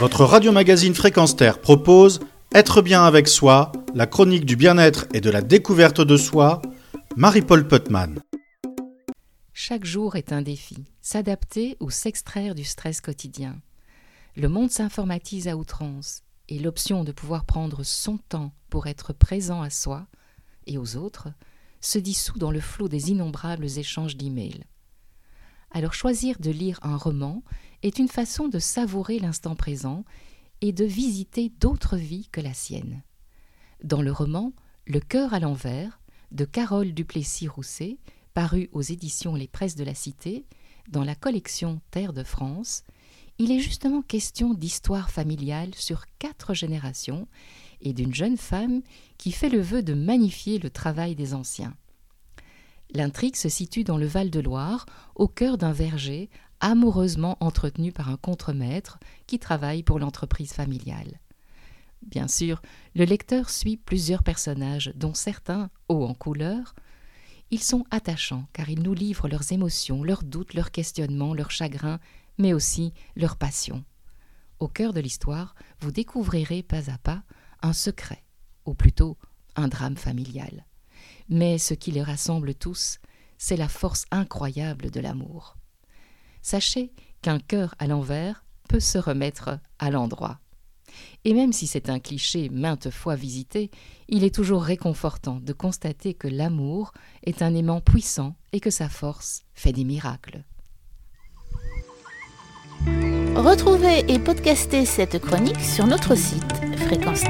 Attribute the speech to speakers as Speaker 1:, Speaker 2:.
Speaker 1: Votre radio-magazine Fréquence Terre propose Être bien avec soi, la chronique du bien-être et de la découverte de soi, Marie-Paul Putman.
Speaker 2: Chaque jour est un défi, s'adapter ou s'extraire du stress quotidien. Le monde s'informatise à outrance et l'option de pouvoir prendre son temps pour être présent à soi et aux autres se dissout dans le flot des innombrables échanges d'emails. Alors choisir de lire un roman est une façon de savourer l'instant présent et de visiter d'autres vies que la sienne. Dans le roman Le cœur à l'envers de Carole Duplessis-Rousset, paru aux éditions Les Presses de la Cité, dans la collection Terre de France, il est justement question d'histoire familiale sur quatre générations et d'une jeune femme qui fait le vœu de magnifier le travail des anciens. L'intrigue se situe dans le Val-de-Loire, au cœur d'un verger amoureusement entretenu par un contremaître qui travaille pour l'entreprise familiale. Bien sûr, le lecteur suit plusieurs personnages, dont certains, hauts en couleur. Ils sont attachants car ils nous livrent leurs émotions, leurs doutes, leurs questionnements, leurs chagrins, mais aussi leurs passions. Au cœur de l'histoire, vous découvrirez pas à pas un secret, ou plutôt un drame familial. Mais ce qui les rassemble tous, c'est la force incroyable de l'amour. Sachez qu'un cœur à l'envers peut se remettre à l'endroit. Et même si c'est un cliché maintes fois visité, il est toujours réconfortant de constater que l'amour est un aimant puissant et que sa force fait des miracles.
Speaker 3: Retrouvez et podcastez cette chronique sur notre site fréquence